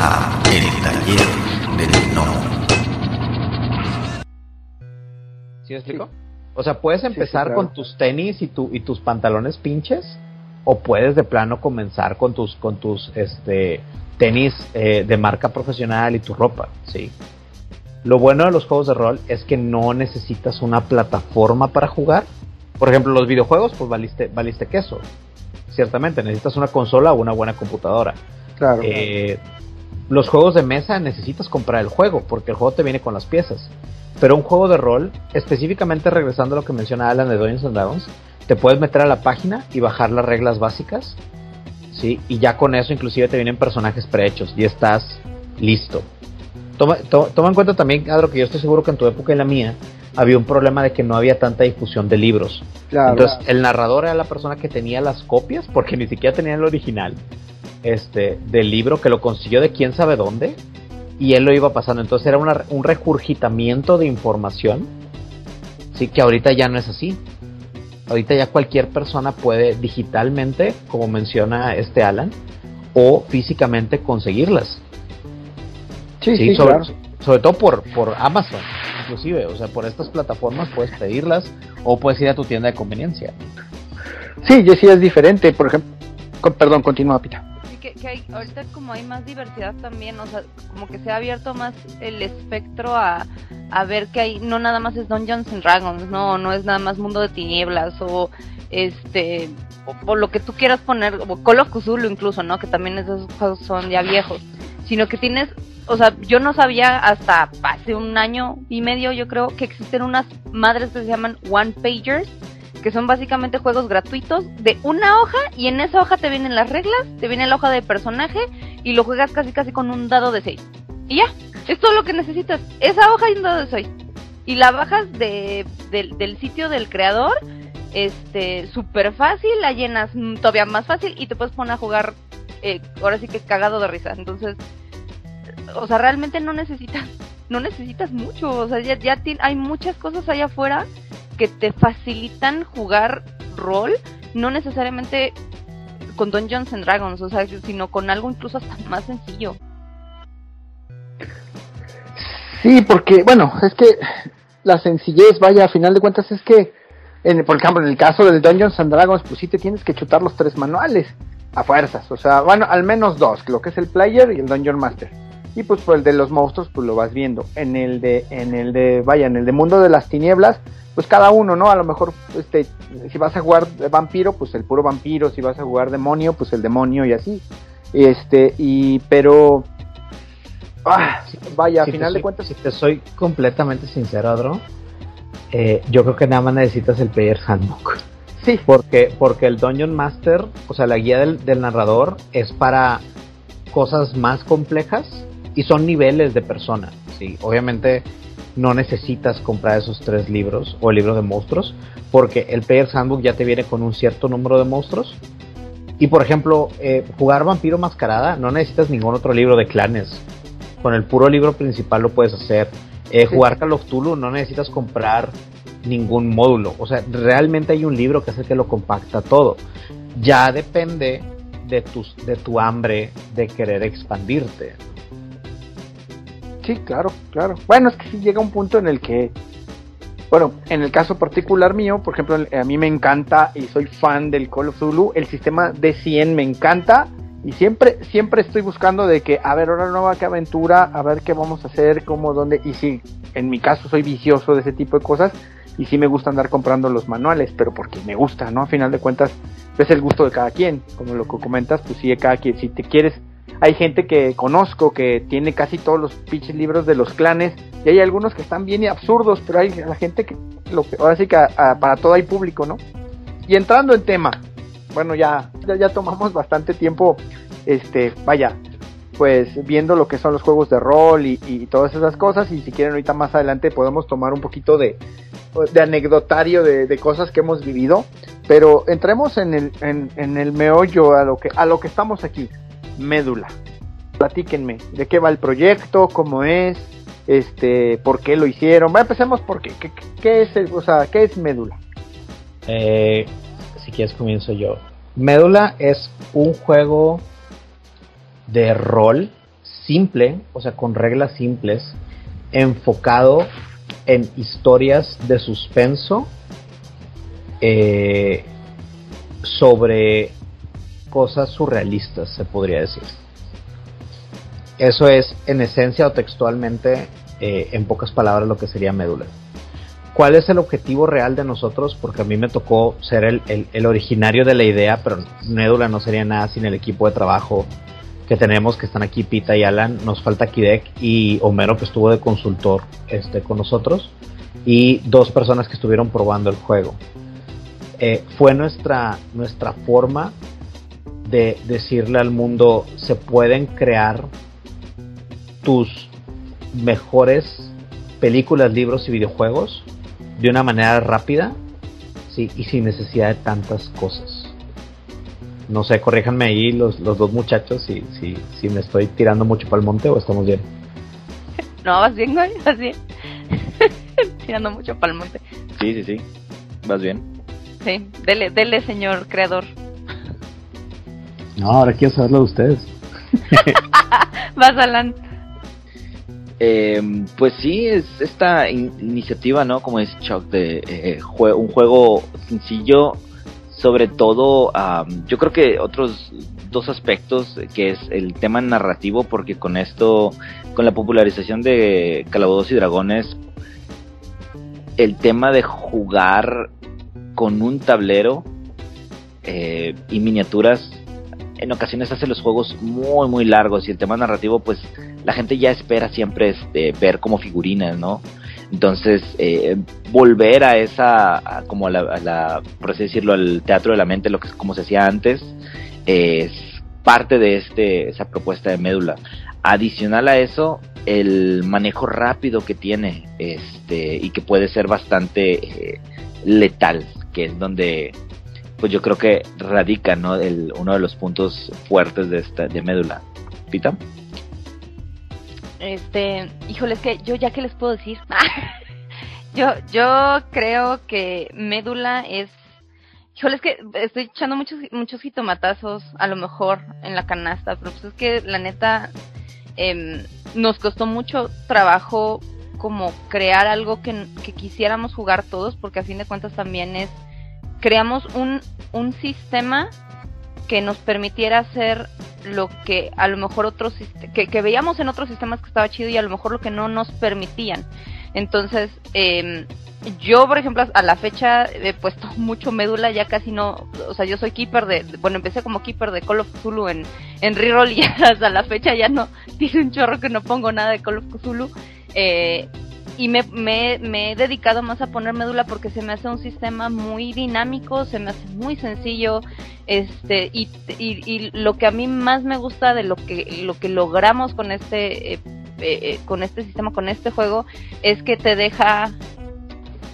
a El Taller del No. ¿Sí me explico? O sea, puedes empezar claro. con tus tenis y, tu, y tus pantalones pinches, o puedes de plano comenzar con tus, con tus este, tenis eh, de marca profesional y tu ropa, ¿sí? Lo bueno de los juegos de rol es que no necesitas una plataforma para jugar. Por ejemplo, los videojuegos, pues valiste, valiste queso. Ciertamente, necesitas una consola o una buena computadora. Claro. Eh, los juegos de mesa necesitas comprar el juego, porque el juego te viene con las piezas. Pero un juego de rol, específicamente regresando a lo que menciona Alan de Dungeons and Dragons, te puedes meter a la página y bajar las reglas básicas, ¿sí? Y ya con eso inclusive te vienen personajes prehechos y estás listo. Toma, to- toma en cuenta también, Adro, que yo estoy seguro que en tu época y la mía había un problema de que no había tanta difusión de libros. claro. Entonces, el narrador era la persona que tenía las copias, porque ni siquiera tenía el original este, del libro, que lo consiguió de quién sabe dónde, y él lo iba pasando. Entonces, era una- un regurgitamiento de información, sí, que ahorita ya no es así. Ahorita ya cualquier persona puede digitalmente, como menciona este Alan, o físicamente conseguirlas. sí, sí, sobre, claro. sobre todo por, por Amazon, inclusive. O sea, por estas plataformas puedes pedirlas o puedes ir a tu tienda de conveniencia. Sí, yo sí es diferente, por ejemplo. con- perdón, continúa, Pita. Que, hay, ahorita como hay más diversidad también, o sea, como que se ha abierto más el espectro a, a ver que hay, no nada más es Dungeons and Dragons, no, no es nada más Mundo de Tinieblas o este, o, lo que tú quieras poner, o Call of incluso, ¿no? Que también esos juegos son ya viejos, sino que tienes, o sea, yo no sabía hasta hace un año y medio, yo creo, que existen unas madres que se llaman One Pagers, que son básicamente juegos gratuitos de una hoja y en esa hoja te vienen las reglas, te viene la hoja de personaje y lo juegas casi casi con un dado de 6. Y ya, es todo lo que necesitas, esa hoja y un dado de 6. Y la bajas de, del- sitio del creador, este, súper fácil, la llenas todavía más fácil y te puedes poner a jugar, eh, ahora sí que cagado de risa. Entonces, o sea, realmente no necesitas, no necesitas mucho, o sea, ya, ya hay muchas cosas allá afuera que te facilitan jugar rol, no necesariamente con Dungeons and Dragons, o sea, sino con algo incluso hasta más sencillo. Sí, porque, bueno, es que la sencillez, vaya, a final de cuentas es que, en, por ejemplo, en el caso del Dungeons and Dragons, pues sí te tienes que chutar los tres manuales a fuerzas, o sea, bueno, al menos dos, lo que es el Player y el Dungeon Master. Y pues por el de los monstruos, pues lo vas viendo. En el de, en el de, vaya, en el de Mundo de las Tinieblas, pues cada uno, ¿no? A lo mejor, este, si vas a jugar vampiro, pues el puro vampiro, si vas a jugar demonio, pues el demonio y así. Este, y, pero, ah, vaya, a Si te final de cuentas, Si te soy completamente sincero, Adro, eh, yo creo que nada más necesitas el Player Handbook. sí, Porque, porque el Dungeon Master, o sea, la guía del, del narrador es para cosas más complejas y son niveles de persona. ¿sí? Obviamente no necesitas comprar esos tres libros o el libro de monstruos, porque el Player's Handbook ya te viene con un cierto número de monstruos. Y por ejemplo, eh, jugar Vampiro Mascarada no necesitas ningún otro libro de clanes. Con el puro libro principal lo puedes hacer. Eh, Sí. Jugar Call of Cthulhu no necesitas comprar ningún módulo. O sea, realmente hay un libro que es el que lo compacta todo. Ya depende de, tus, de tu hambre de querer expandirte. Sí, claro, claro. Bueno, es que sí llega un punto en el que, bueno, en el caso particular mío, por ejemplo, a mí me encanta y soy fan del Call of Zulu, el sistema de 100 me encanta y siempre, siempre estoy buscando de que, a ver, ahora nueva qué aventura, a ver qué vamos a hacer, cómo, dónde, y sí, en mi caso soy vicioso de ese tipo de cosas y sí me gusta andar comprando los manuales, pero porque me gusta, ¿no? A final de cuentas, es el gusto de cada quien, como lo que comentas, pues sí, cada quien, si te quieres hay gente que conozco que tiene casi todos los pinches libros de los clanes y hay algunos que están bien absurdos, pero hay la gente que lo que ahora sí que para todo hay público, ¿no? Y entrando en tema, bueno, ya ya, ya tomamos bastante tiempo este, vaya, pues viendo lo que son los juegos de rol y, y todas esas cosas y si quieren ahorita más adelante podemos tomar un poquito de de anecdotario de, de cosas que hemos vivido, pero entremos en el, en, en el meollo a lo que a lo que estamos aquí médula. Platíquenme, ¿de qué va el proyecto? ¿Cómo es? Este, ¿por qué lo hicieron? Bueno, empecemos por qué. ¿Qué, es, el- o sea, qué es médula? Eh, si quieres comienzo yo. Médula es un juego de rol simple, o sea, con reglas simples, enfocado en historias de suspenso eh, sobre cosas surrealistas, se podría decir. Eso es, en esencia o textualmente, eh, en pocas palabras, lo que sería Médula. ¿Cuál es el objetivo real de nosotros? Porque a mí me tocó ser el, originario de la idea, pero Médula no sería nada sin el equipo de trabajo que tenemos, que están aquí Pita y Alan. Nos falta Kidek y Homero, que estuvo de consultor este, con nosotros. Y dos personas que estuvieron probando el juego. Eh, fue nuestra, nuestra forma de decirle al mundo, se pueden crear tus mejores películas, libros y videojuegos de una manera rápida sí, y sin necesidad de tantas cosas. No sé, corríjanme ahí los, los dos muchachos si, si, si me estoy tirando mucho para el monte o estamos bien. No, vas bien, güey, vas bien. tirando mucho para el monte. Sí, sí, sí, vas bien. Sí, dele, dele, señor creador. No, ahora quiero saberlo de ustedes. vas, Alan. Eh, pues sí, es esta iniciativa, ¿no? Como es Chuck, de eh, un juego sencillo, sobre todo, yo creo que otros dos aspectos, que es el tema narrativo, porque con esto, con la popularización de Calabozos y Dragones, el tema de jugar con un tablero eh, y miniaturas en ocasiones hace los juegos muy muy largos y el tema narrativo pues la gente ya espera siempre este, ver como figurinas, ¿no? Entonces, eh, volver a esa, como a la, por así decirlo, al teatro de la mente, lo que como se hacía antes, es parte de este, esa propuesta de médula. Adicional a eso, el manejo rápido que tiene, este, y que puede ser bastante eh, letal, que es donde pues yo creo que radica ¿no? El, uno de los puntos fuertes de esta de médula. ¿Pita? Este, híjole, es que yo ya que les puedo decir. yo, yo creo que médula es. Híjole, es que estoy echando muchos, muchos jitomatazos a lo mejor en la canasta, pero pues es que la neta eh, nos costó mucho trabajo como crear algo que, que quisiéramos jugar todos, porque a fin de cuentas también es creamos un, un sistema que nos permitiera hacer lo que a lo mejor otros que, veíamos en otros sistemas que estaba chido y a lo mejor lo que no nos permitían. Entonces eh, yo por ejemplo a la fecha he puesto mucho médula ya casi no o sea yo soy keeper de bueno empecé como keeper de Call of Cthulhu en en reroll y hasta la fecha ya no tiene un chorro que no pongo nada de Call of Cthulhu eh, y me, me, me, he dedicado más a poner médula porque se me hace un sistema muy dinámico, se me hace muy sencillo, este, y, y, lo que a mí más me gusta de lo que, lo que logramos con este, eh, eh, con este sistema, con este juego, es que te deja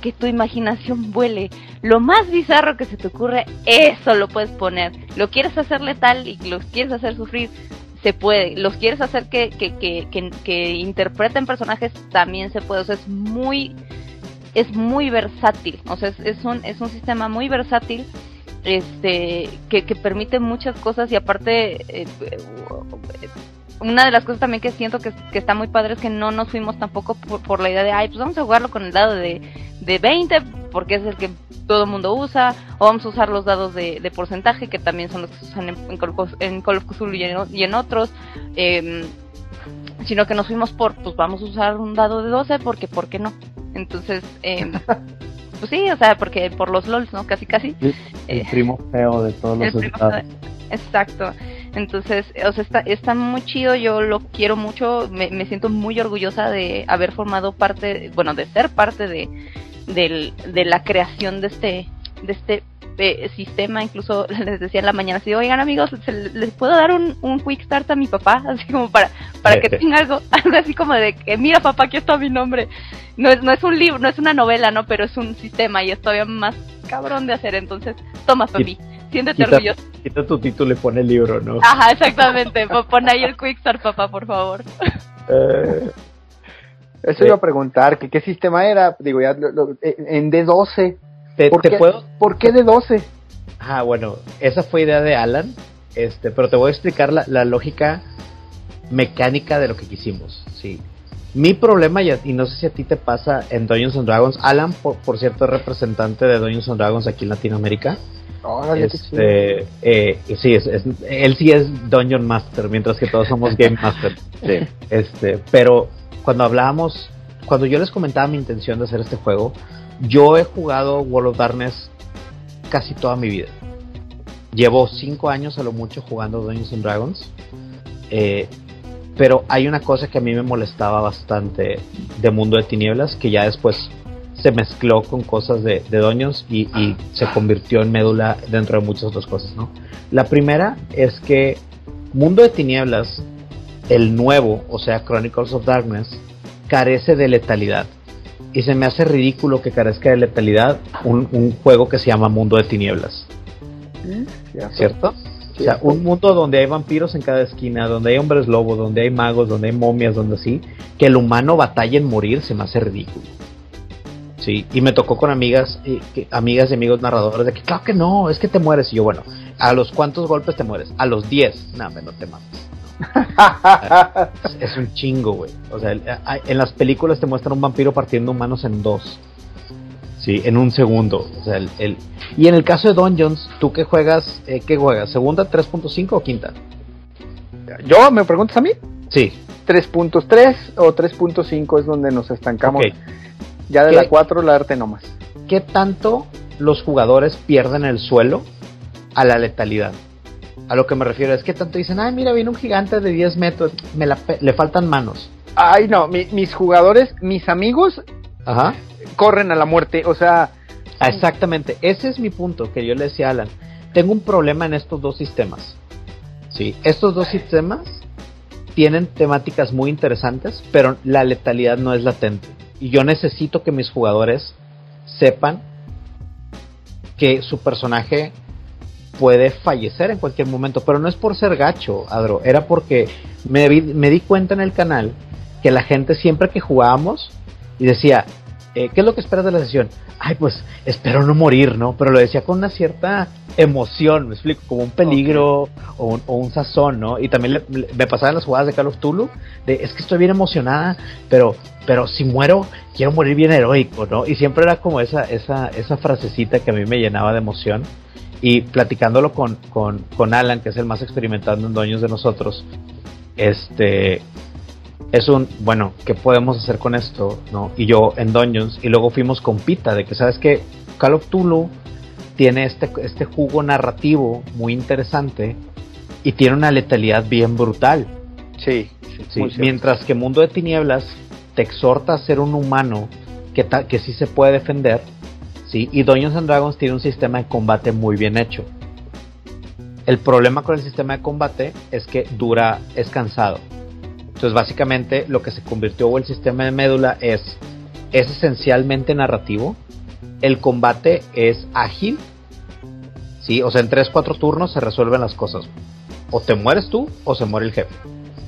que tu imaginación vuele. Lo más bizarro que se te ocurre, eso lo puedes poner. Lo quieres hacer letal y lo quieres hacer sufrir, se puede. Los quieres hacer que, que, que, que, interpreten personajes, también se puede. O sea, es muy, es muy versátil. O sea, es, un, es un sistema muy versátil este que, que permite muchas cosas y aparte eh, una de las cosas también que siento que, que, está muy padre es que no nos fuimos tampoco por, la idea de ay pues vamos a jugarlo con el dado de, de 20 porque es el que todo el mundo usa, o vamos a usar los dados de, porcentaje, que también son los que se usan en, en, Call of Cthulhu y en, otros, eh, sino que nos fuimos por, pues vamos a usar un dado de 12, porque, ¿por qué no? Entonces, eh, pues sí, o sea, porque por los LOLs, ¿no? Casi, casi. El, eh, primo feo de todos los estados. Exacto. Entonces, o sea, está, está muy chido, yo lo quiero mucho, me, me siento muy orgullosa de haber formado parte, bueno, de ser parte de, del, de la creación de este, de este eh, sistema, incluso les decía en la mañana así, oigan amigos, les puedo dar un, un quick start a mi papá, así como para, para que tenga algo, algo así como de que mira papá, aquí está mi nombre. No es, no es un libro, no es una novela, no, pero es un sistema y es todavía más cabrón de hacer, entonces, toma papi, siéntete orgulloso. Quita tu título y pone el libro, ¿no? Ajá, exactamente, pon ahí el quick start papá, por favor. Eh, eso iba a preguntar, que qué sistema era, digo, ya eh, en D12. ¿Te, ¿Por, qué, puedo? ¿Por qué D12? Ah, bueno, esa fue idea de Alan, este, pero te voy a explicar la, la lógica mecánica de lo que quisimos, sí. Mi problema, y, y no sé si a ti te pasa en Dungeons and Dragons, Alan, por, por cierto, es representante de Dungeons and Dragons aquí en Latinoamérica. Órale. Este, eh, sí, es, es- él sí es Dungeon Master, mientras que todos somos Game Master. Sí. Este, pero cuando hablábamos, cuando yo les comentaba mi intención de hacer este juego, yo he jugado World of Darkness casi toda mi vida. Llevo cinco años a lo mucho jugando Dungeons and Dragons. Eh, pero hay una cosa que a mí me molestaba bastante de Mundo de Tinieblas, que ya después se mezcló con cosas de, de Dungeons y, y se convirtió en médula dentro de muchas otras cosas, ¿no? La primera es que Mundo de Tinieblas, el nuevo, o sea, Chronicles of Darkness, carece de letalidad. Y se me hace ridículo que carezca de letalidad un, un juego que se llama Mundo de Tinieblas, Cierto. ¿cierto? O sea, un mundo donde hay vampiros en cada esquina, donde hay hombres lobo, donde hay magos, donde hay momias, donde así, que el humano batalla en morir se me hace ridículo. Sí, y me tocó con amigas, y que- amigas y amigos narradores de que claro que no, es que te mueres. Y yo, bueno, ¿a los cuántos golpes te mueres? A los 10. No, hombre, no te mames. Es, un chingo, güey. O sea, en las películas te muestran un vampiro partiendo humanos en dos. Sí, en un segundo. O sea, el, el- Y en el caso de Dungeons, ¿tú qué juegas? Eh, ¿Qué juegas? ¿Segunda, 3.5 o quinta? Yo, ¿me preguntas a mí? Sí. 3.3 o 3.5 es donde nos estancamos. Ya de la 4 la arte nomás. ¿Qué tanto los jugadores pierden el suelo a la letalidad? A lo que me refiero es que tanto dicen, ay, mira, viene un gigante de 10 metros, me la pe- le faltan manos. Ay, no, mi- mis jugadores, mis amigos Ajá. corren a la muerte. O sea, Ah, Exactamente, ese es mi punto que yo le decía a Alan. Tengo un problema en estos dos sistemas. Sí, estos dos sistemas tienen temáticas muy interesantes, pero la letalidad no es latente. Y yo necesito que mis jugadores sepan que su personaje puede fallecer en cualquier momento, pero no es por ser gacho, Adro, era porque me, vi- me di cuenta en el canal que la gente siempre que jugábamos y decía, eh, ¿qué es lo que esperas de la sesión? Ay, pues espero no morir, ¿no? Pero lo decía con una cierta emoción, me explico, como un peligro o, un, o un sazón, ¿no? Y también le- le- me pasaban las jugadas de Call of Tulu, de es que estoy bien emocionada, pero, pero si muero, quiero morir bien heroico, ¿no? Y siempre era como esa, esa, esa frasecita que a mí me llenaba de emoción. Y platicándolo con, con, con Alan, que es el más experimentado en dueños de nosotros, este es un, bueno, ¿qué podemos hacer con esto? ¿no? Y yo en Dungeons, y luego fuimos con Pita, de que sabes que Call of Tulu tiene este, este jugo narrativo muy interesante y tiene una letalidad bien brutal. sí. sí, ¿sí? Mientras que Mundo de Tinieblas te exhorta a ser un humano que, ta- que sí se puede defender, ¿sí? y Dungeons and Dragons tiene un sistema de combate muy bien hecho. El problema con el sistema de combate es que dura, es cansado. Entonces básicamente lo que se convirtió el sistema de médula es, es esencialmente narrativo. El combate es ágil. Sí, o sea, en 3-4 turnos se resuelven las cosas. O te mueres tú o se muere el jefe.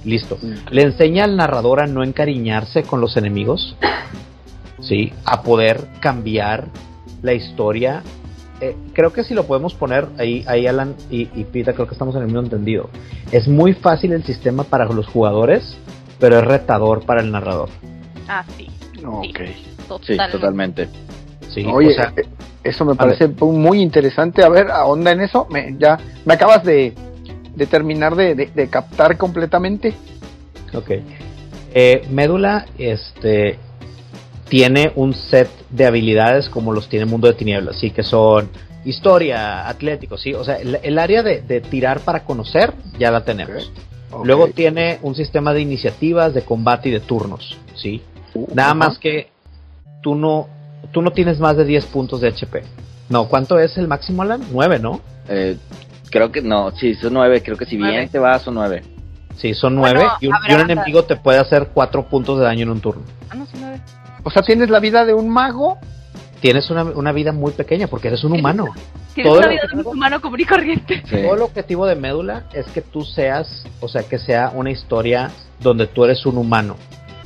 Listo. Le enseña al narrador a no encariñarse con los enemigos. Sí, a poder cambiar la historia. Eh, creo que si lo podemos poner ahí, ahí Alan y, y Pita, creo que estamos en el mismo entendido. Es muy fácil el sistema para los jugadores, pero es retador para el narrador. Ah, sí. Ok. Sí, Totalmente. totalmente. Sí, Oye, o sea, eh, eso me parece muy interesante. A ver, ahonda en eso. Me, ya me acabas de, de terminar de, de- de captar completamente. Ok. Eh, Médula este, tiene un set de habilidades como los tiene Mundo de Tinieblas, sí, que son historia, atlético, sí. O sea, el, el área de, de tirar para conocer ya la tenemos. Luego tiene un sistema de iniciativas, de combate y de turnos, sí. Uh, Nada más que tú no, tú no tienes más de 10 puntos de HP. No, ¿cuánto es el máximo, Alan? 9, ¿no? Eh, creo que no, sí, son nueve. Creo que si bien Nueve. te vas, son nueve. Sí, son Bueno, 9 y, un, ver, y un enemigo te puede hacer 4 puntos de daño en un turno. Ah, no, sí, nueve. O sea, tienes la vida de un mago. Tienes una, una vida muy pequeña porque eres un humano. Tienes Todo una vida de un humano común y corriente. Sí. Todo el objetivo de Médula es que tú seas, o sea, que sea una historia donde tú eres un humano.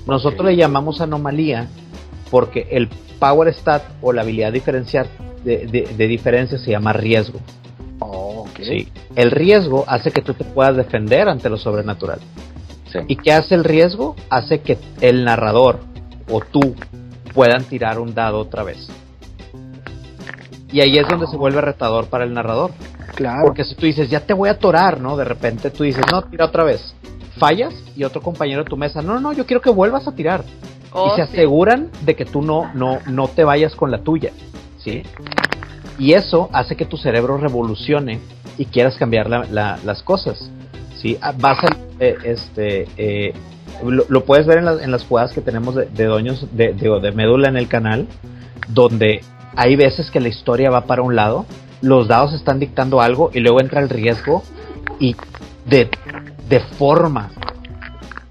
Nosotros le llamamos anomalía porque el power stat o la habilidad diferenciar de, de- de diferencia se llama riesgo. Oh, ok. Sí. El riesgo hace que tú te puedas defender ante lo sobrenatural. Sí. ¿Y qué hace el riesgo? Hace que el narrador o tú puedan tirar un dado otra vez. Y ahí es donde se vuelve retador para el narrador. Claro. Porque si tú dices, ya te voy a atorar, ¿no? De repente tú dices, no, tira otra vez. Fallas y otro compañero de tu mesa, no, no, no, yo quiero que vuelvas a tirar. Oh, y se sí. aseguran de que tú no, no, no te vayas con la tuya. ¿Sí? Y eso hace que tu cerebro revolucione y quieras cambiar la- la- las cosas. ¿Sí? Ah, Vas a, eh, este, eh, lo, puedes ver en, las- en las jugadas que tenemos de, de doños, de, de, de médula en el canal, donde hay veces que la historia va para un lado, los dados están dictando algo y luego entra el riesgo y de, deforma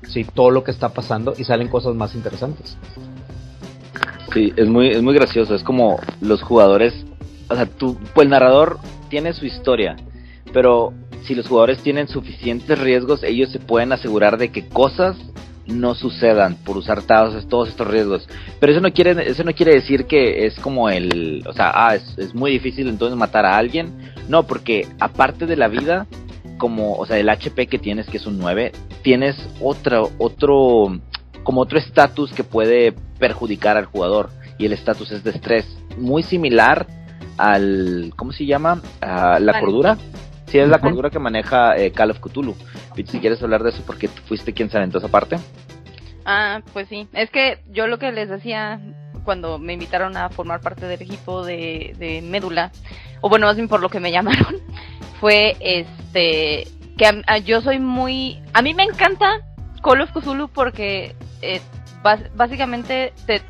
sí, todo lo que está pasando y salen cosas más interesantes. Sí, es muy, es muy gracioso. Es como los jugadores. O sea, tú, pues el narrador tiene su historia. Pero si los jugadores tienen suficientes riesgos, ellos se pueden asegurar de que cosas no sucedan por usar todos, todos estos riesgos. Pero eso no quiere, eso no quiere decir que es como el, o sea, ah, es, es muy difícil entonces matar a alguien. No, porque aparte de la vida, como, o sea, el HP que tienes, que es un 9, tienes otro, otro, como otro estatus que puede perjudicar al jugador. Y el estatus es de estrés. Muy similar al, ¿cómo se llama? A la Vale. cordura. Sí, es la cordura que maneja eh, Call of Cthulhu. Si quieres hablar de eso, porque tú fuiste quien se aventó esa parte. Ah, pues sí. Es que yo lo que les decía cuando me invitaron a formar parte del equipo de, de Médula, o bueno, más bien por lo que me llamaron, fue este que a- a- yo soy muy... A mí me encanta Call of Cthulhu porque eh, bas- básicamente te,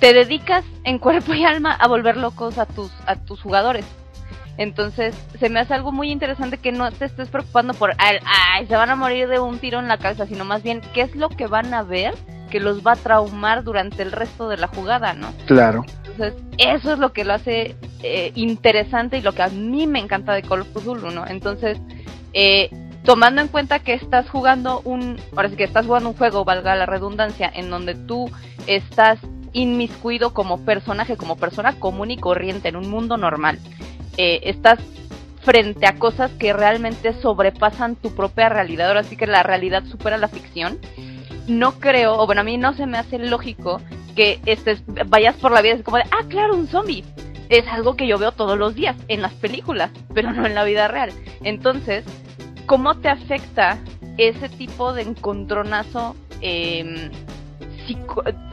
te dedicas en cuerpo y alma a volver locos a tus, a tus jugadores. Entonces, se me hace algo muy interesante que no te estés preocupando por, ay, ay, se van a morir de un tiro en la cabeza, sino más bien, ¿qué es lo que van a ver que los va a traumar durante el resto de la jugada, no? Claro. Entonces, eso es lo que lo hace eh, interesante y lo que a mí me encanta de Call of Cthulhu, ¿no? Entonces, eh, tomando en cuenta que estás jugando un, ahora sí que estás jugando un juego, valga la redundancia, en donde tú estás inmiscuido como personaje, como persona común y corriente en un mundo normal, eh, estás frente a cosas que realmente sobrepasan tu propia realidad, ahora sí que la realidad supera la ficción, no creo, o bueno, a mí no se me hace lógico que estés, vayas por la vida así como de, ah, claro, un zombie. Es algo que yo veo todos los días en las películas, pero no en la vida real. Entonces, ¿cómo te afecta ese tipo de encontronazo? eh,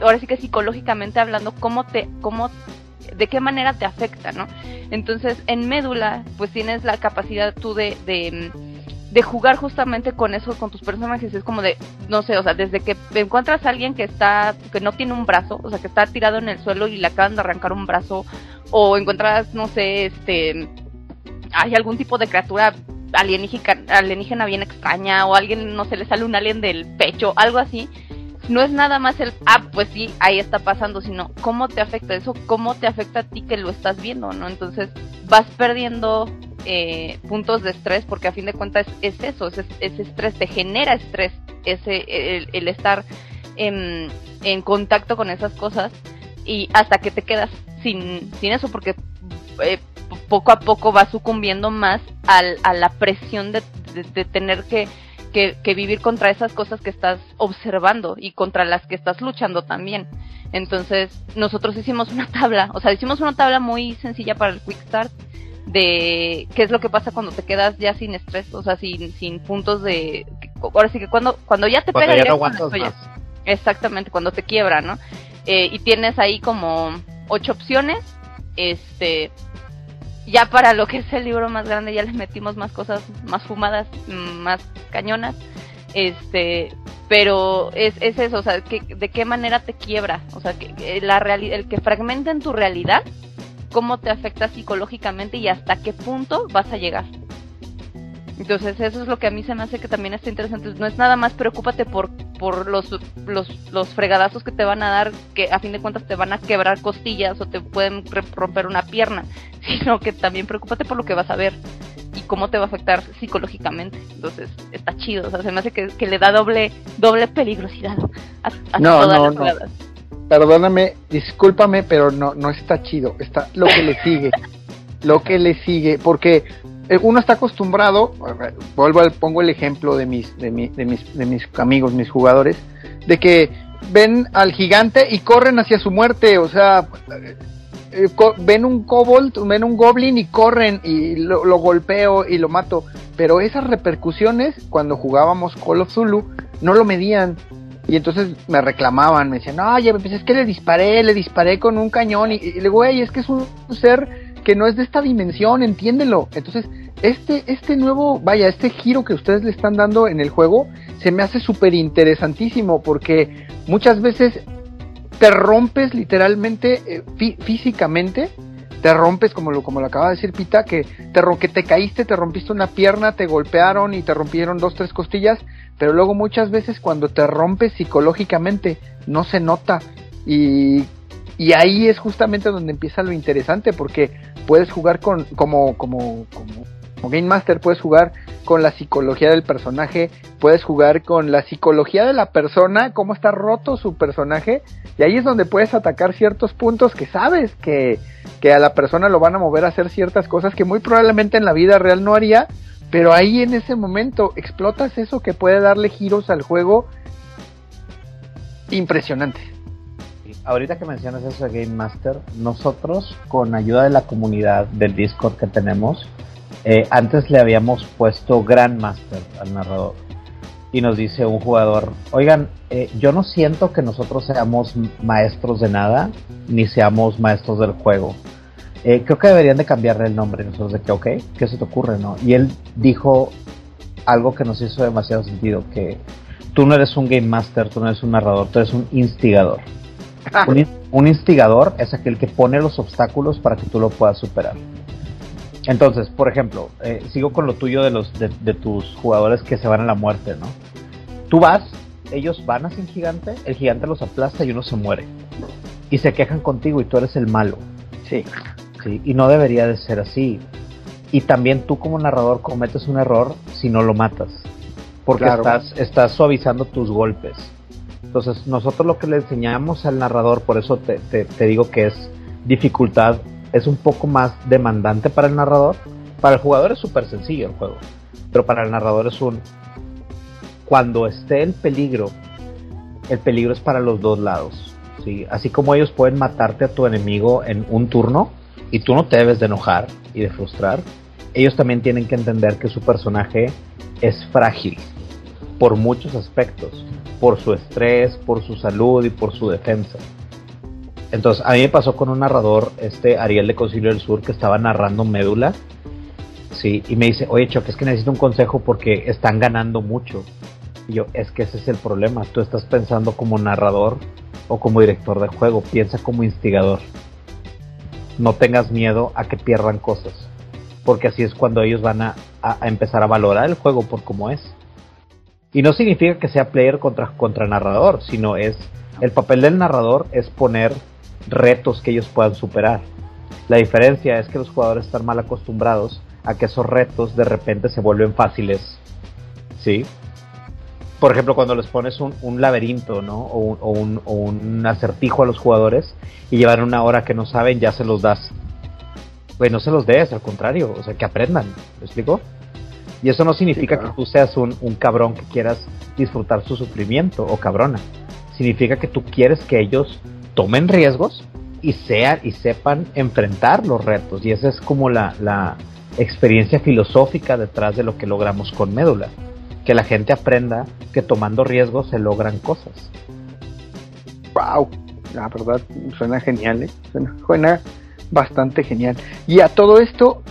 ahora sí que psicológicamente hablando, ¿cómo te, cómo, de qué manera te afecta, no? Entonces, en Médula, pues tienes la capacidad tú de, de, de jugar justamente con eso, con tus personajes. Es como de, no sé, o sea, desde que encuentras a alguien que está, que no tiene un brazo, o sea, que está tirado en el suelo y le acaban de arrancar un brazo, o encuentras, no sé, este, hay algún tipo de criatura alienígena, alienígena bien extraña, o alguien, no sé, le sale un alien del pecho, algo así. No es nada más el, ah, pues sí, ahí está pasando, sino cómo te afecta eso, cómo te afecta a ti que lo estás viendo, ¿no? Entonces vas perdiendo eh, puntos de estrés porque a fin de cuentas es, es eso, es, ese estrés te genera estrés, ese el, el estar en, en contacto con esas cosas y hasta que te quedas sin, sin eso porque eh, poco a poco vas sucumbiendo más al, a la presión de, de tener que, que, que, vivir contra esas cosas que estás observando y contra las que estás luchando también. Entonces, nosotros hicimos una tabla, o sea, hicimos una tabla muy sencilla para el Quick Start de qué es lo que pasa cuando te quedas ya sin estrés, o sea, sin, sin puntos de... Ahora sí que cuando, cuando ya te Cuando pega ya no. Exactamente, cuando te quiebra, ¿no? Eh, y tienes ahí como ocho opciones. Este, ya para lo que es el libro más grande ya les metimos más cosas más fumadas, más cañonas. Este, pero es, es eso, o sea, que, de qué manera te quiebra, o sea, que, la reali- el que fragmenten tu realidad, cómo te afecta psicológicamente y hasta qué punto vas a llegar. Entonces eso es lo que a mí se me hace que también está interesante. No es nada más preocúpate por, por los, los, los fregadazos que te van a dar, que a fin de cuentas te van a quebrar costillas o te pueden romper una pierna, sino que también preocúpate por lo que vas a ver y cómo te va a afectar psicológicamente. Entonces está chido, o sea, se me hace que, que le da doble doble peligrosidad a, a No, todas no, las no. Perdóname, discúlpame, pero no, no está chido. Está lo que le sigue. lo que le sigue. Porque uno está acostumbrado, vuelvo pongo el ejemplo de mis, de, mi, de, mis, de mis amigos, mis jugadores, de que ven al gigante y corren hacia su muerte, o sea, eh, ven un kobold, ven un goblin y corren y lo, lo, golpeo y lo mato. Pero esas repercusiones, cuando jugábamos Call of Zulu, no lo medían. Y entonces me reclamaban, me decían, oye, pues es que le disparé, le disparé con un cañón. Y, y le digo, güey, es que es un ser que no es de esta dimensión, entiéndelo. Entonces, este, este nuevo, vaya, este giro que ustedes le están dando en el juego, se me hace súper interesantísimo porque muchas veces te rompes literalmente eh, físicamente, te rompes como lo, como lo acaba de decir Pita, que te, que te caíste, te rompiste una pierna, te golpearon y te rompieron dos, tres costillas, pero luego muchas veces cuando te rompes psicológicamente no se nota. Y, y ahí es justamente donde empieza lo interesante porque puedes jugar con como como como como Game Master puedes jugar con la psicología del personaje, puedes jugar con la psicología de la persona, cómo está roto su personaje, y ahí es donde puedes atacar ciertos puntos que sabes que, que a la persona lo van a mover a hacer ciertas cosas que muy probablemente en la vida real no haría, pero ahí en ese momento explotas eso que puede darle giros al juego impresionante. Ahorita que mencionas eso de Game Master, nosotros con ayuda de la comunidad del Discord que tenemos, eh, antes le habíamos puesto Grandmaster al narrador. Y nos dice un jugador, oigan, eh, yo no siento que nosotros seamos maestros de nada, ni seamos maestros del juego. Eh, creo que deberían de cambiarle el nombre. Nosotros de que, ok, ¿qué se te ocurre? no Y él dijo algo que nos hizo demasiado sentido, que tú no eres un game master, tú no eres un narrador, tú eres un instigador. un, un instigador es aquel que pone los obstáculos para que tú lo puedas superar. Entonces, por ejemplo, eh, sigo con lo tuyo de los de, tus jugadores que se van a la muerte, ¿no? Tú vas, ellos van hacia el gigante, el gigante los aplasta y uno se muere. Y se quejan contigo y tú eres el malo. Sí. Sí, y no debería de ser así. Y también tú como narrador cometes un error si no lo matas. Porque estás, estás suavizando tus golpes. Entonces, nosotros lo que le enseñamos al narrador, por eso te, te digo que es dificultad es un poco más demandante para el narrador. Para el jugador es súper sencillo el juego, pero para el narrador es un... Cuando esté el peligro, el peligro es para los dos lados. ¿sí? Así como ellos pueden matarte a tu enemigo en un turno y tú no te debes de enojar y de frustrar, ellos también tienen que entender que su personaje es frágil por muchos aspectos, por su estrés, por su salud y por su defensa. Entonces, a mí me pasó con un narrador, este Ariel de Concilio del Sur, que estaba narrando Médula. Sí, y me dice, oye, Choc, es que necesito un consejo porque están ganando mucho. Y yo, es que ese es el problema. Tú estás pensando como narrador o como director de juego. Piensa como instigador. No tengas miedo a que pierdan cosas. Porque así es cuando ellos van a, a empezar a valorar el juego por cómo es. Y no significa que sea player contra, contra narrador, sino es el papel del narrador es poner retos que ellos puedan superar. La diferencia es que los jugadores están mal acostumbrados a que esos retos de repente se vuelven fáciles. ¿Sí? Por ejemplo, cuando les pones un, laberinto, ¿no? O un, o, un, acertijo a los jugadores y llevan una hora que no saben, ya se los das. Pues no se los des, al contrario, o sea, que aprendan. ¿Me explico? Y eso no significa que tú seas un, un cabrón que quieras disfrutar su sufrimiento o cabrona. Significa que tú quieres que ellos tomen riesgos y sean y sepan enfrentar los retos. Y esa es como la, la experiencia filosófica detrás de lo que logramos con Médula. Que la gente aprenda que tomando riesgos se logran cosas. Wow, la verdad suena genial, ¿eh? suena, bastante genial. Y a todo esto,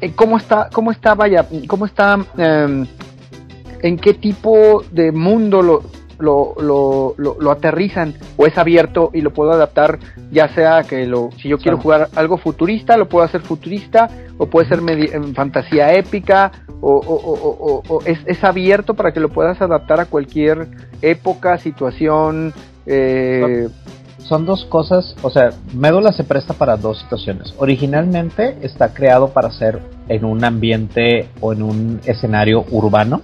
eh, ¿cómo está, cómo está, vaya, cómo está, em, en qué tipo de mundo lo, lo, lo, lo, aterrizan o es abierto y lo puedo adaptar ya sea que lo si yo quiero jugar algo futurista lo puedo hacer futurista o puede ser en fantasía épica o, o, o, es, es, abierto para que lo puedas adaptar a cualquier época situación eh... son dos cosas o sea Médula se presta para dos situaciones. Originalmente está creado para ser en un ambiente o en un escenario urbano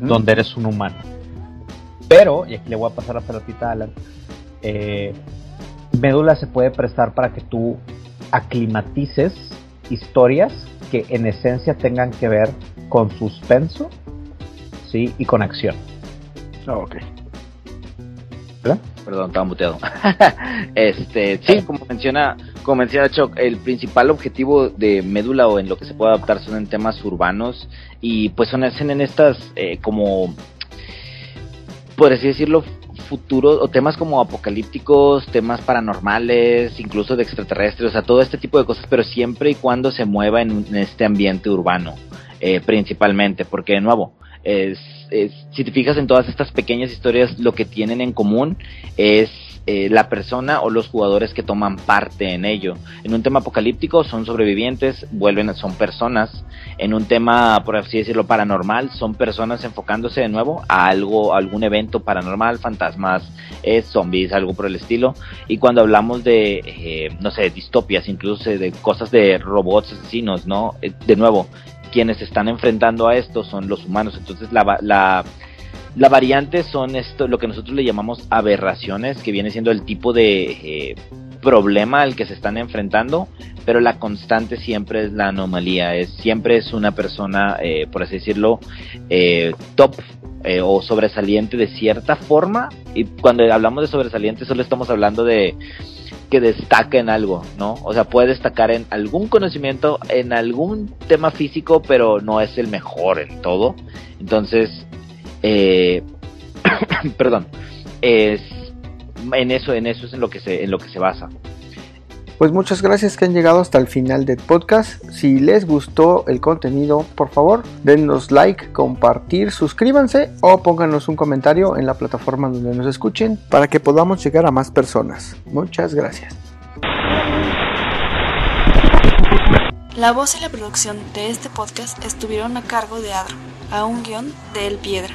donde eres un humano pero, y aquí le voy a pasar la pelotita a Alan, eh, Médula se puede prestar para que tú aclimatices historias que en esencia tengan que ver con suspenso, sí, y con acción. Ah, ok. ¿Verdad? Perdón, estaba muteado. este, sí, como menciona, como menciona Choc, el principal objetivo de Médula o en lo que se puede adaptar son en temas urbanos y pues son hacen en estas eh, como por así decirlo futuros o temas como apocalípticos, temas paranormales, incluso de extraterrestres, o sea, todo este tipo de cosas, pero siempre y cuando se mueva en, en este ambiente urbano, eh, principalmente, porque de nuevo, es, si te fijas en todas estas pequeñas historias, lo que tienen en común es eh, la persona o los jugadores que toman parte en ello. En un tema apocalíptico son sobrevivientes, vuelven, son personas. En un tema, por así decirlo, paranormal, son personas enfocándose de nuevo a algo, algún evento paranormal, fantasmas, eh, zombies, algo por el estilo. Y cuando hablamos de, eh, no sé, distopias, incluso de cosas de robots asesinos, ¿no? Eh, de nuevo, quienes están enfrentando a esto son los humanos. Entonces la, la variante son esto, lo que nosotros le llamamos aberraciones, que viene siendo el tipo de eh, problema al que se están enfrentando, pero la constante siempre es la anomalía, es siempre es una persona, eh, por así decirlo, eh, top eh, o sobresaliente de cierta forma. Y cuando hablamos de sobresaliente solo estamos hablando de que destaca en algo, ¿no? O sea, puede destacar en algún conocimiento, en algún tema físico, pero no es el mejor en todo. Entonces, eh, perdón, es en eso, en eso es en lo que se, en lo que se basa. Pues muchas gracias que han llegado hasta el final del podcast. Si les gustó el contenido, por favor, denos like, compartir, suscríbanse o pónganos un comentario en la plataforma donde nos escuchen para que podamos llegar a más personas. Muchas gracias. La voz y la producción de este podcast estuvieron a cargo de Adro, a un guion de El Piedra.